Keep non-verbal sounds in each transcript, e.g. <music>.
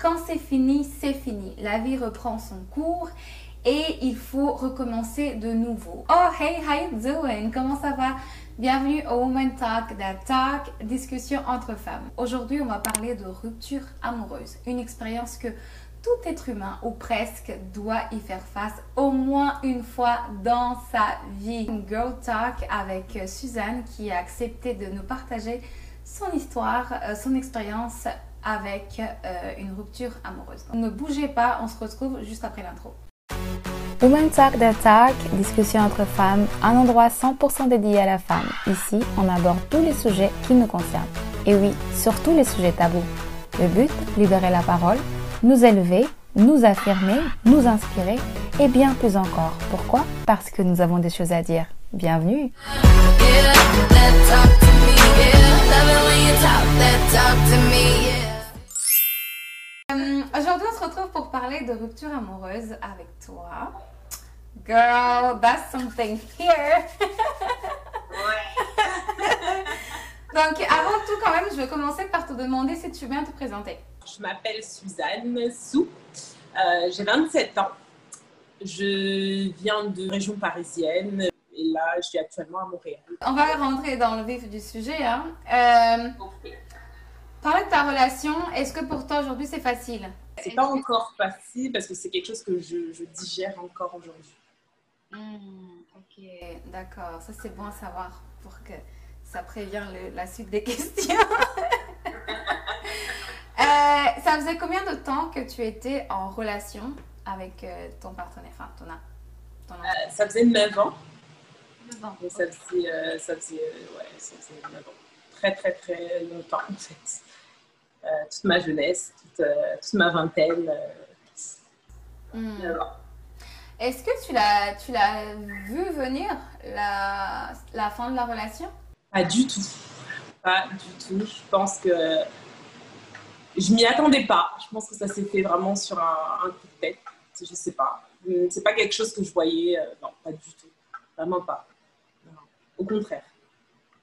quand c'est fini, c'est fini. La vie reprend son cours et il faut recommencer de nouveau. Oh, hey, how you doing? Comment ça va? Bienvenue au Woman Talk, That Talk, discussion entre femmes. Aujourd'hui, on va parler de rupture amoureuse, une expérience que tout être humain ou presque doit y faire face au moins une fois dans sa vie. Girl talk avec Suzanne qui a accepté de nous partager son histoire, euh, son expérience avec euh, une rupture amoureuse. Ne bougez pas, on se retrouve juste après l'intro. Women Talk the Talk, discussion entre femmes, un endroit 100% dédié à la femme. Ici, on aborde tous les sujets qui nous concernent. Et oui, surtout les sujets tabous. Le but, libérer la parole, nous élever, nous affirmer, nous inspirer et bien plus encore. Pourquoi? Parce que nous avons des choses à dire. Bienvenue Aujourd'hui, on se retrouve pour parler de rupture amoureuse avec toi. Girl, that's something here. Donc, avant tout, quand même, je vais commencer par te demander si tu veux bien te présenter. Je m'appelle Suzanne Sou. Euh, j'ai 27 ans. Je viens de région parisienne et là, je suis actuellement à Montréal. On va rentrer dans le vif du sujet. Hein. Euh, Parler de ta relation, est-ce que pour toi aujourd'hui c'est facile? C'est pas encore facile parce que c'est quelque chose que je, digère encore aujourd'hui. Hmm, ok, d'accord. Ça c'est bon à savoir pour que ça prévient la suite des <laughs> questions. Euh, ça faisait combien de temps que tu étais en relation avec euh, ton partenaire, enfin ton, ton euh, Ça faisait 9 ans. 9 ans. ça faisait, ça faisait, ouais, ça faisait 9 ans. Très, très, très longtemps en fait. Toute ma jeunesse, toute, toute ma vingtaine. Hmm. Est-ce que tu l'as, tu l'as vu venir, la, la fin de la relation? Pas du tout. Pas du tout. Je pense que je m'y attendais pas. Je pense que ça s'est fait vraiment sur un, coup de tête. Je sais pas. C'est pas quelque chose que je voyais. Euh, non, pas du tout. Vraiment pas. Au contraire.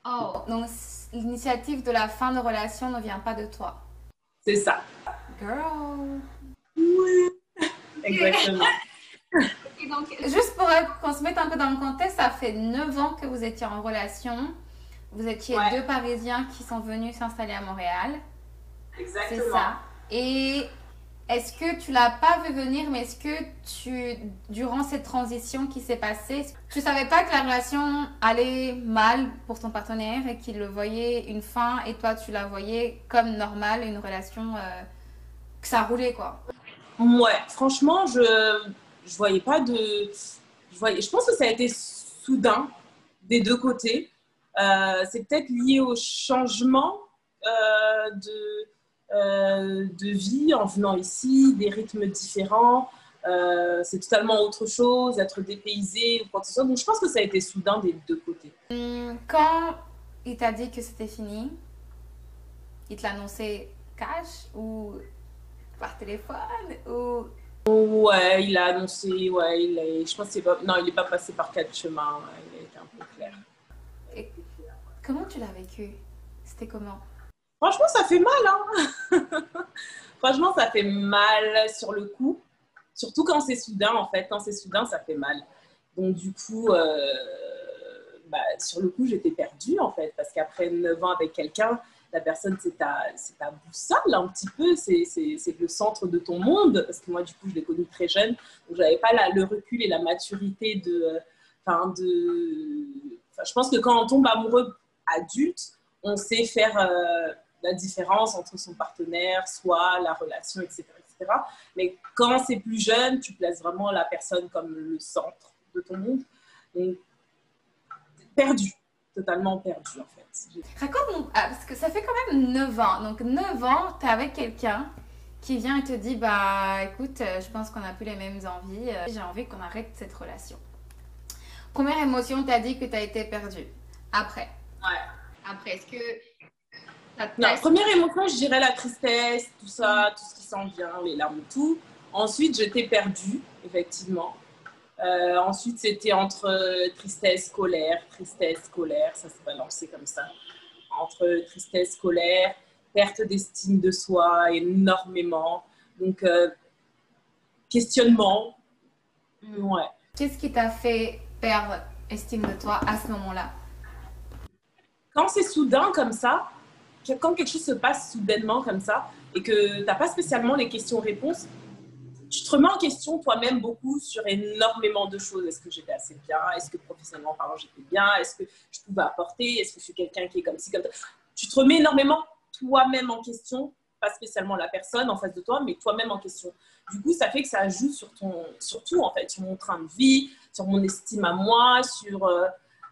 Oh, donc l'initiative de la fin de relation ne vient pas de toi. C'est ça. Girl. Oui. <laughs> Exactement. Et donc, juste pour qu'on se mette un peu dans le contexte, ça fait 9 ans que vous étiez en relation. Vous étiez deux Parisiens qui sont venus s'installer à Montréal. Exactement. C'est ça. Et est-ce que tu l'as pas vu venir, mais est-ce que tu, durant cette transition qui s'est passée, tu savais pas que la relation allait mal pour ton partenaire et qu'il le voyait une fin et toi tu la voyais comme normale, une relation euh, que ça roulait quoi? Ouais, franchement, je je voyais pas de je voyais je pense que ça a été soudain des deux côtés. Euh, c'est peut-être lié au changement euh, de de vie en venant ici, des rythmes différents. Euh, c'est totalement autre chose, être dépaysé ou quoi que ce soit. Donc je pense que ça a été soudain des deux côtés. Hum, quand il t'a dit que c'était fini, il te l'a annoncé cash ou par téléphone ou... Ouais, il a annoncé, ouais, il est, je pense qu'il pas, non, il n'est pas passé par quatre chemins, il a été un peu clair. Et comment tu l'as vécu? C'était comment? Franchement, ça fait mal. Hein <laughs> Franchement, ça fait mal sur le coup. Surtout quand c'est soudain, en fait. Quand c'est soudain, ça fait mal. Donc, du coup, euh, bah, sur le coup, j'étais perdue, en fait. Parce qu'après 9 ans avec quelqu'un, la personne, c'est ta, ta boussole, un petit peu. C'est le centre de ton monde. Parce que moi, du coup, je l'ai connu très jeune. Donc, j'avais pas le recul et la maturité de... Enfin, de... je pense que quand on tombe amoureux adulte, on sait faire... Euh, la différence entre son partenaire, soit la relation, etc. etc. Mais quand c'est plus jeune, tu places vraiment la personne comme le centre de ton monde. Donc, perdu, totalement perdu en fait. Raconte-nous, ah, parce que ça fait quand même 9 ans. Donc 9 ans, tu es avec quelqu'un qui vient et te dit, bah écoute, euh, je pense qu'on n'a plus les mêmes envies, euh, j'ai envie qu'on arrête cette relation. Première émotion, tu as dit que tu as été perdu. Après? Ouais. Après, est-ce que non, première émotion, je dirais la tristesse, tout ça, tout ce qui s'en vient, les larmes, tout. Ensuite, j'étais perdue, effectivement. Euh, ensuite, c'était entre tristesse, colère, tristesse, colère, ça s'est balancé comme ça. Entre tristesse, colère, perte d'estime de soi énormément, Donc, euh, questionnement. Mm. Ouais. Qu'est-ce qui t'a fait perdre estime de toi à ce moment-là? Quand c'est soudain comme ça, quand quelque chose se passe soudainement comme ça, et que tu n'as pas spécialement les questions-réponses, tu te remets en question toi-même beaucoup sur énormément de choses. Est-ce que j'étais assez bien? Est-ce que professionnellement parlant, j'étais bien? Est-ce que je pouvais apporter? Est-ce que je suis quelqu'un qui est comme ci, comme ça? Tu te remets énormément toi-même en question, pas spécialement la personne en face de toi, mais toi-même en question. Du coup, ça fait que ça joue sur, ton, sur tout, en fait, sur mon train de vie, sur mon estime à moi, sur, euh,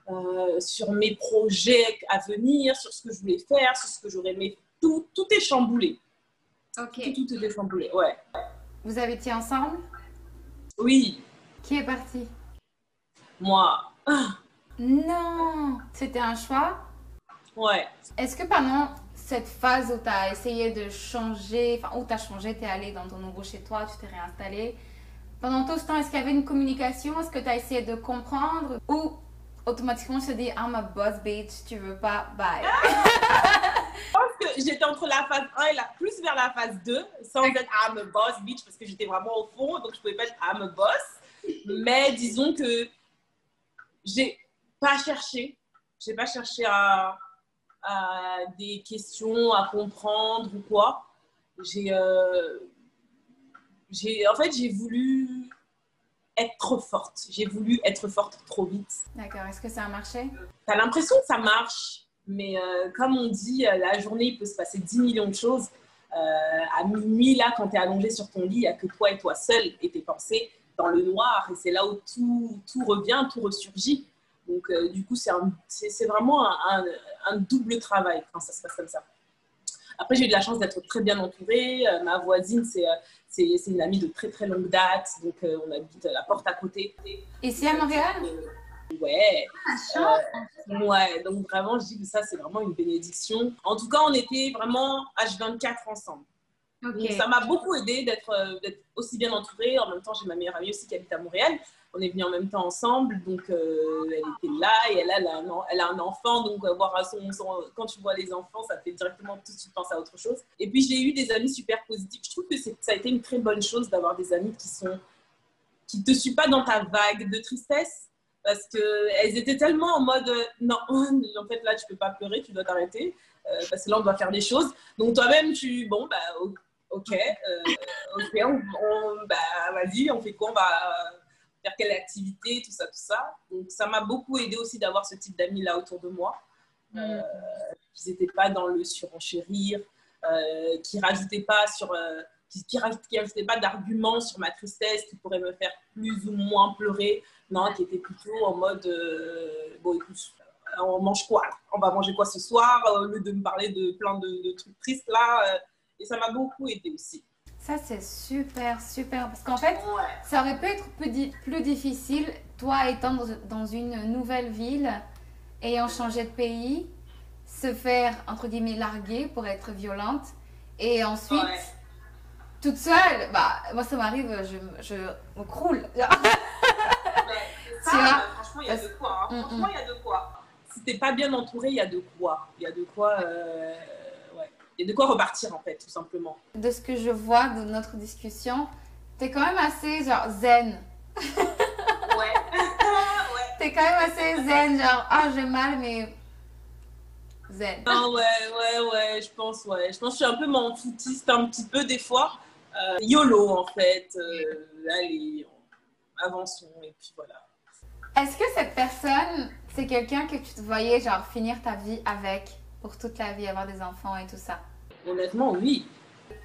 euh, sur mes projets à venir, sur ce que je voulais faire, sur ce que j'aurais aimé. Tout, tout est chamboulé. Ok. Tout, tout est chamboulé, ouais. Vous avez été ensemble? Oui, Qui est parti? Moi, Non C'était un choix? Ouais. Est-ce que pendant cette phase où tu as essayé de changer, enfin où tu as changé, tu es allé dans ton nouveau chez toi, tu t'es réinstallé, pendant tout ce temps, est-ce qu'il y avait une communication? Est-ce que tu as essayé de comprendre? Ou automatiquement tu te dis I'm a boss bitch, tu veux pas, bye que j'étais entre la phase 1 et la, plus vers la phase 2, sans être I'm a boss bitch, parce que j'étais vraiment au fond, donc je pouvais pas être I'm a boss. Mais disons que j'ai pas cherché, j'ai pas cherché à, à des questions à comprendre ou quoi. J'ai, euh, j'ai, en fait, j'ai voulu être trop forte. J'ai voulu être forte trop vite. D'accord, est-ce que ça a marché? T'as l'impression que ça marche, mais euh, comme on dit, euh, la journée, il peut se passer 10 millions de choses. Euh, à minuit, là, quand tu es allongé sur ton lit, il n'y a que toi et toi seul et tes pensées dans le noir. Et c'est là où tout, tout revient, tout ressurgit. Donc, euh, du coup, c'est vraiment un, un- un double travail quand ça se passe comme ça. Après, j'ai eu de la chance d'être très bien entourée. Euh, ma voisine, c'est euh, c'est- c'est une amie de très très longue date. Donc, euh, on habite la porte à côté. Ici à Montréal? Euh, ouais. Euh, ouais, donc vraiment, je dis que ça, c'est vraiment une bénédiction. En tout cas, on était vraiment H24 ensemble. Donc, ça m'a beaucoup aidé d'être aussi bien entourée. En même temps, j'ai ma meilleure amie aussi qui habite à Montréal. On est venus en même temps ensemble, donc euh, elle était là et elle, a, un, enfant. Donc, euh, voir son, quand tu vois les enfants, ça fait directement tout de suite penser à autre chose. Et puis, j'ai eu des amis super positifs. Je trouve que ça a été une très bonne chose d'avoir des amis qui sont qui te suivent pas dans ta vague de tristesse parce qu'elles étaient tellement en mode euh, non, <laughs> en fait là tu peux pas pleurer, tu dois t'arrêter parce que là on doit faire des choses. Donc toi-même tu, bon bah ok, ok, on, on- bah vas-y, on fait quoi, on va faire quelle activité, tout ça, tout ça. Donc ça m'a beaucoup aidé aussi d'avoir ce type d'amis là autour de moi. Euh, qui n'étaient pas dans le surenchérir, euh, qui rajoutaient pas sur euh, qui, qui, rajoute- qui rajoutaient pas d'arguments sur ma tristesse qui pourraient me faire plus ou moins pleurer. Non, qui étaient plutôt en mode bon écoute, on mange quoi On va manger quoi ce soir? Au lieu de me parler de plein de, de trucs tristes là. et ça m'a beaucoup aidé aussi. Ça, c'est super, super. Parce qu'en fait, ça aurait pu être plus, di- plus difficile, toi étant dans, dans une nouvelle ville, ayant changé de pays, se faire, entre guillemets, larguer pour être violente. Et ensuite, Ouais. toute seule, bah, moi ça m'arrive, je, je me croule. <laughs> Ça, Tu vois? franchement, il y a de quoi. hein. Mm, Franchement, il y a de quoi. Si t'es pas bien entouré, il y a de quoi. Il y a de quoi. euh. Il y a de quoi repartir en fait, tout simplement. De ce que je vois de notre discussion, t'es quand même assez genre zen. <laughs> Ouais. <laughs> ouais. T'es quand même assez zen, genre, ah j'ai mal, mais zen. Ah ouais, ouais, ouais, je pense, ouais. Je pense que je suis un peu m'en foutiste un petit peu des fois. Euh, YOLO en fait. Euh, allez, on- avançons et puis voilà. Est-ce que cette personne, c'est quelqu'un que tu te voyais genre finir ta vie avec? Pour toute la vie, avoir des enfants et tout ça Honnêtement, oui.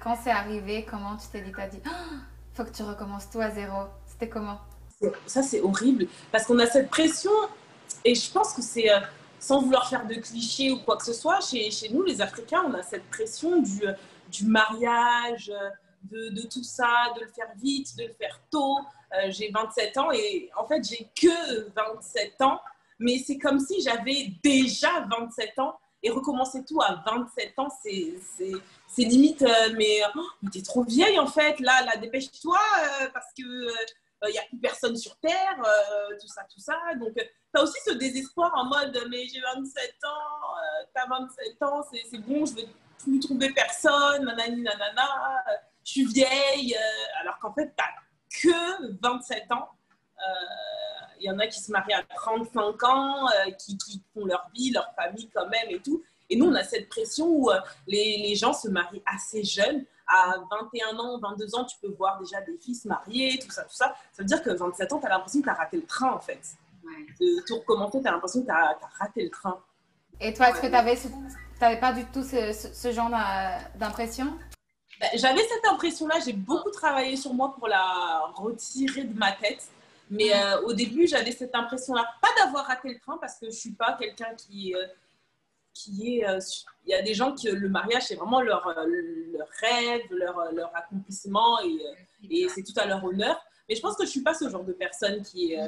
Quand c'est arrivé, comment tu t'es dit T'as dit, Ah, faut que tu recommences tout à zéro. C'était comment? Ça, c'est horrible parce qu'on a cette pression et je pense que c'est, euh, sans vouloir faire de clichés ou quoi que ce soit, chez, chez nous, les Africains, on a cette pression du, euh, du mariage, euh, de, de tout ça, de le faire vite, de le faire tôt. Euh, j'ai 27 ans et en fait, j'ai que 27 ans, mais c'est comme si j'avais déjà 27 ans et recommencer tout à 27 ans, c'est, limite, euh, mais, oh, mais t'es trop vieille en fait, là, là dépêche-toi euh, parce que il n'y a plus personne sur Terre, euh, tout ça, tout ça. Donc, tu as aussi ce désespoir en mode, mais j'ai 27 ans, euh, t'as 27 ans, c'est bon, je vais plus trouver personne, nanani, nanana. je suis vieille, alors qu'en fait, tu que 27 ans. Il y en a qui se marient à 35 ans, qui, qui, font leur vie, leur famille quand même et tout. Et nous, on a cette pression où les, les gens se marient assez jeunes à 21 ans, 22 ans, tu peux voir déjà des fils mariés, tout ça, tout ça. Ça veut dire que 27 ans, tu as l'impression que tu as raté le train, en fait. De tout recommencer, tu as l'impression que tu as, raté le train. Et toi, est-ce que tu n'avais pas du tout ce, genre d'impression? Bah, J'avais cette impression-là. J'ai beaucoup travaillé sur moi pour la retirer de ma tête. Mais euh, au début, j'avais cette impression-là. Pas d'avoir raté le train parce que je ne suis pas quelqu'un qui, euh, qui est. Euh, il y a des gens qui le mariage, c'est vraiment leur, leur rêve, leur, leur accomplissement et, et c'est tout à leur honneur. Mais je pense que je suis pas ce genre de personne qui est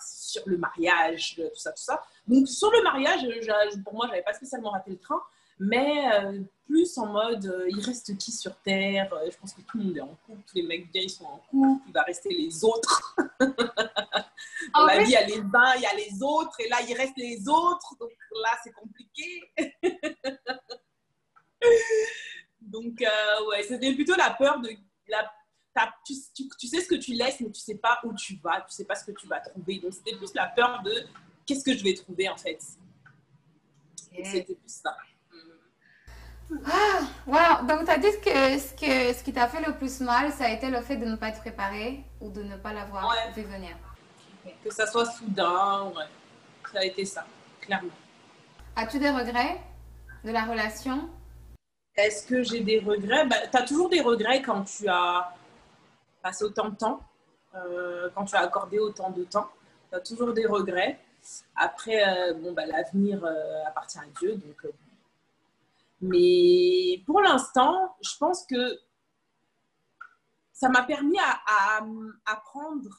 sur le mariage, tout ça, tout ça. Donc sur le mariage, pour moi, j'avais pas spécialement raté le train, mais plus en mode, il reste qui sur Terre Je pense que tout le monde est en couple, tous les mecs bien, ils sont en couple, il va rester les autres. <laughs> Dans la vie, il y a les uns, il y a les autres, et là, il reste les autres. Donc là, c'est compliqué. <laughs> donc, euh, ouais, c'était plutôt la peur de. La, tu, tu, sais ce que tu laisses, mais tu sais pas où tu vas, tu sais pas ce que tu vas trouver. Donc, c'était plus la peur de qu'est-ce que je vais trouver en fait? C'était plus ça. Ah, wow. Donc, tu as dit que ce, que, ce qui t'a fait le plus mal, ça a été le fait de ne pas être préparé ou de ne pas l'avoir vu venir. Que ça soit soudain, ouais. Ça a été ça, clairement. As-tu des regrets de la relation? Est-ce que j'ai des regrets? Bah, Tu as toujours des regrets quand tu as passé autant de temps, euh, quand tu as accordé autant de temps. Tu as toujours des regrets. Après, euh, bon, bah, l'avenir euh, appartient à Dieu. Donc, mais pour l'instant, je pense que ça m'a permis à, à apprendre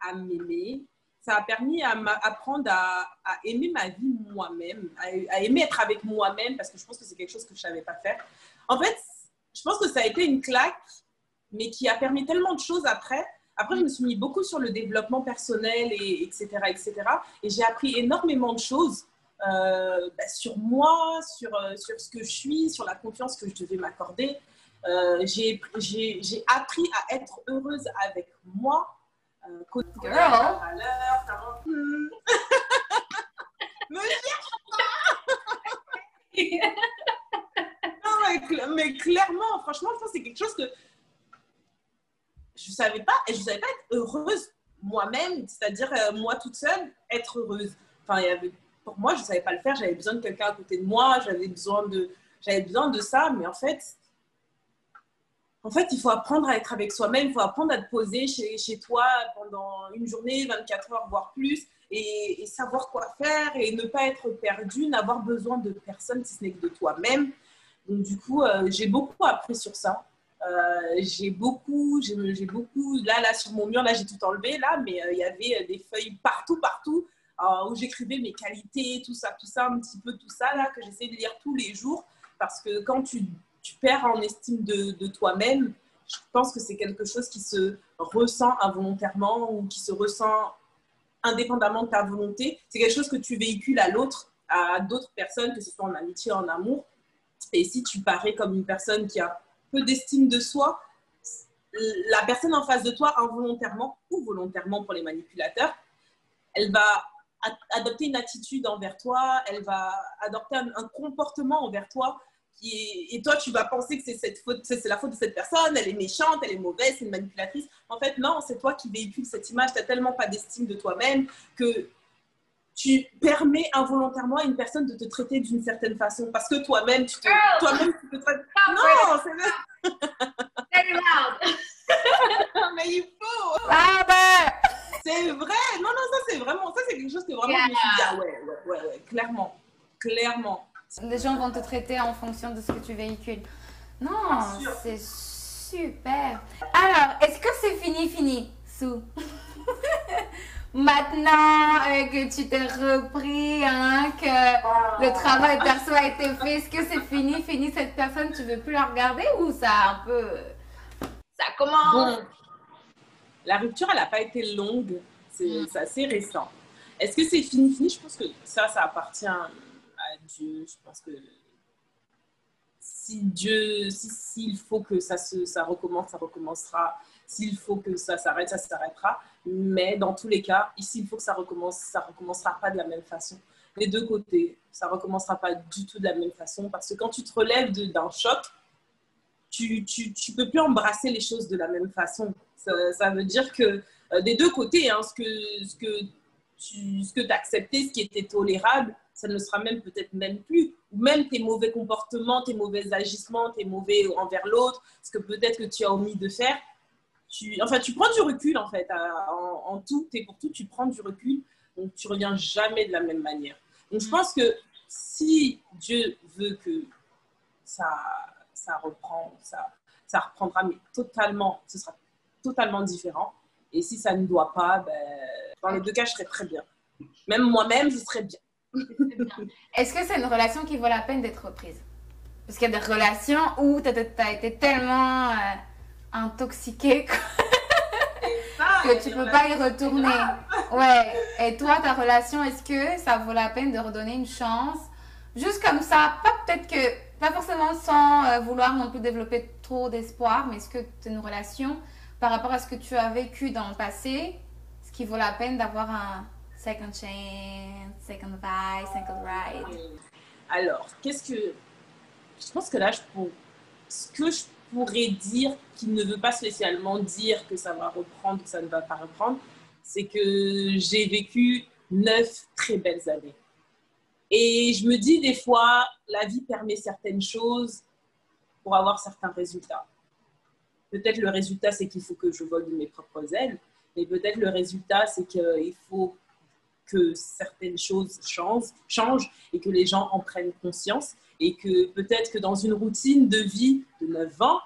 à m'aimer. Ça a permis à m'apprendre à, à, aimer ma vie moi-même, à, aimer être avec moi-même, parce que je pense que c'est quelque chose que je ne savais pas faire. En fait, je pense que ça a été une claque, mais qui a permis tellement de choses après. Après, je me suis mis beaucoup sur le développement personnel, et, etc., etc. Et j'ai appris énormément de choses euh, bah, sur moi, sur, euh, sur ce que je suis, sur la confiance que je devais m'accorder. Euh, j'ai appris à être heureuse avec moi, euh, Girl. <laughs> Me cherche pas mais, clairement, franchement, c'est quelque chose que je savais pas et je savais pas être heureuse moi-même, c'est-à-dire euh, moi toute seule, être heureuse. Enfin, il y avait, pour moi, je savais pas le faire, j'avais besoin de quelqu'un à côté de moi, j'avais besoin de, j'avais besoin de ça, mais en fait, en fait, il faut apprendre à être avec soi-même, il faut apprendre à te poser chez, chez, toi pendant une journée, 24 heures, voire plus, et, savoir quoi faire et ne pas être perdu, n'avoir besoin de personne si ce n'est que de toi-même. Donc, du coup, euh, j'ai beaucoup appris sur ça. Euh, j'ai beaucoup, j'ai beaucoup, là, là, sur mon mur, là, j'ai tout enlevé, là, mais euh, il y avait des feuilles partout, partout, où j'écrivais mes qualités, tout ça, tout ça, un petit peu tout ça, là, que j'essaie de lire tous les jours, parce que quand tu perds en estime de, toi-même, je pense que c'est quelque chose qui se ressent involontairement ou qui se ressent indépendamment de ta volonté. C'est quelque chose que tu véhicules à l'autre, à d'autres personnes, que ce soit en amitié, en amour. Et si tu parais comme une personne qui a peu d'estime de soi, la personne en face de toi, involontairement ou volontairement pour les manipulateurs, elle va adopter une attitude envers toi, elle va adopter un comportement envers toi et toi, tu vas penser que c'est cette faute, c'est la faute de cette personne, elle est méchante, elle est mauvaise, c'est une manipulatrice. En fait, non, c'est toi qui véhicules cette image. Tu n'as tellement pas d'estime de toi-même que tu permets involontairement à une personne de te traiter d'une certaine façon parce que toi-même, tu te, toi-même, tu te traites. Non, c'est <laughs> Mais il faut. Ah ben. C'est vrai. Non, non, ça c'est vraiment, ça c'est quelque chose que vraiment je me suis dit, ah ouais, ouais, ouais, clairement, clairement. Les gens vont te traiter en fonction de ce que tu véhicules. Non, c'est super. Alors, est-ce que c'est fini, fini, Sou? <laughs> Maintenant euh, que tu t'es repris, hein, que le travail perso a été fait, est-ce que c'est fini, fini cette personne, tu veux plus la regarder ou ça un peu... Ça commence La rupture, elle n'a pas été longue, c'est assez récent. Est-ce que c'est fini, fini? Je pense que ça, ça appartient Dieu. Je pense que si Dieu, s'il faut que ça, se, ça recommence, ça recommencera. S'il faut que ça s'arrête, ça s'arrêtera. Mais dans tous les cas, ici, il faut que ça recommence, ça recommencera pas de la même façon. Les deux côtés, ça recommencera pas du tout de la même façon parce que quand tu te relèves d'un choc, tu, tu, tu, peux plus embrasser les choses de la même façon. Ça, ça veut dire que euh, des deux côtés, hein, ce que, ce que tu ce que as accepté, ce qui était tolérable, ça ne sera même peut-être même plus. Ou même tes mauvais comportements, tes mauvais agissements, tes mauvais envers l'autre, ce que peut-être que tu as omis de faire. Tu, enfin, tu prends du recul en fait. En, tout et pour tout, tu prends du recul. Donc, tu reviens jamais de la même manière. Donc, je pense que si Dieu veut que ça, ça reprend, ça, ça reprendra, mais totalement, ce sera totalement différent. Et si ça ne doit pas, ben, dans les deux cas, je serais très bien. Même moi-même, je serais bien. Est-ce que c'est une relation qui vaut la peine d'être reprise? Parce qu'il y a des relations où tu as, été tellement euh, intoxiqué que tu peux pas y retourner. Ouais. Et toi, ta relation, est-ce que ça vaut la peine de redonner une chance? Juste comme ça, pas peut-être que, pas forcément sans euh, vouloir non plus développer trop d'espoir, mais est-ce que c'est une relation par rapport à ce que tu as vécu dans le passé, ce qui vaut la peine d'avoir un second chance, second vibe, second ride. Alors, qu'est-ce que. Je pense que là, ce que je pourrais dire qui ne veut pas spécialement dire que ça va reprendre ou que ça ne va pas reprendre, c'est que j'ai vécu neuf très belles années. Et je me dis des fois, la vie permet certaines choses pour avoir certains résultats. Peut-être le résultat, c'est qu'il faut que je vole de mes propres ailes, mais peut-être le résultat, c'est qu'il faut que certaines choses changent, et que les gens en prennent conscience et que peut-être que dans une routine de vie de 9 ans,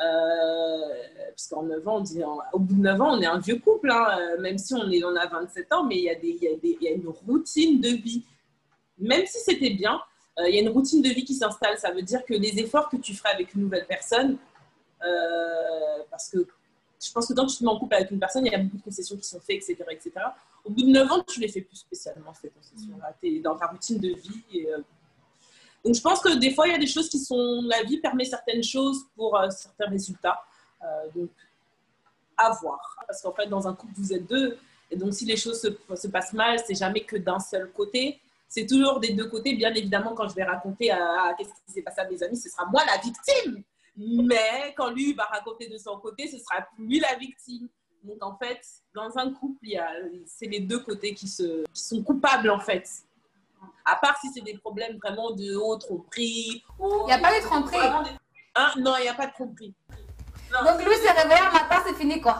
euh, puisqu'en 9 ans, au bout de 9 ans, on est un vieux couple, hein, euh, même si on, est, on a 27 ans, mais il y, a une routine de vie. Même si c'était bien, euh, il y a une routine de vie qui s'installe. Ça veut dire que les efforts que tu ferais avec une nouvelle personne, euh, parce que je pense que quand tu te mets en couple avec une personne, il y a beaucoup de concessions qui sont faites, etc. etc. Au bout de 9 ans, tu les fais plus spécialement, ces concessions-là. Tu es dans ta routine de vie. Et, euh, Donc, je pense que des fois, il y a des choses qui sont. La vie permet certaines choses pour euh, certains résultats. donc, à voir. Parce qu'en fait, dans un couple, vous êtes deux. Et donc, si les choses se, se passent mal, c'est jamais que d'un seul côté. C'est toujours des deux côtés. Bien évidemment, quand je vais raconter à, qu'est-ce qui s'est passé à mes amis, ce sera moi la victime. Mais quand lui va raconter de son côté, ce sera lui la victime. Donc en fait, dans un couple, c'est les deux côtés qui, se, qui sont coupables en fait. À part si c'est des problèmes vraiment de haut tromperie. Il n'y a pas de tromperie. Hein? Non, il n'y a pas de tromperie. Donc lui s'est réveillé un matin, c'est fini quoi.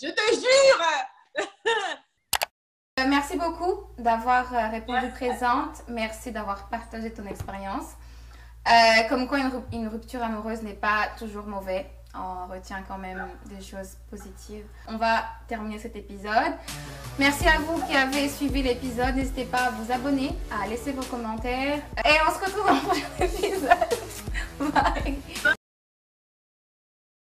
Je te jure euh, Merci beaucoup d'avoir euh, répondu présente. Merci d'avoir partagé ton expérience. Euh, comme quoi, une, rupture amoureuse n'est pas toujours mauvais. On retient quand même des choses positives. On va terminer cet épisode. Merci à vous qui avez suivi l'épisode. N'hésitez pas à vous abonner, à laisser vos commentaires. Et on se retrouve dans le prochain <laughs> épisode. Bye.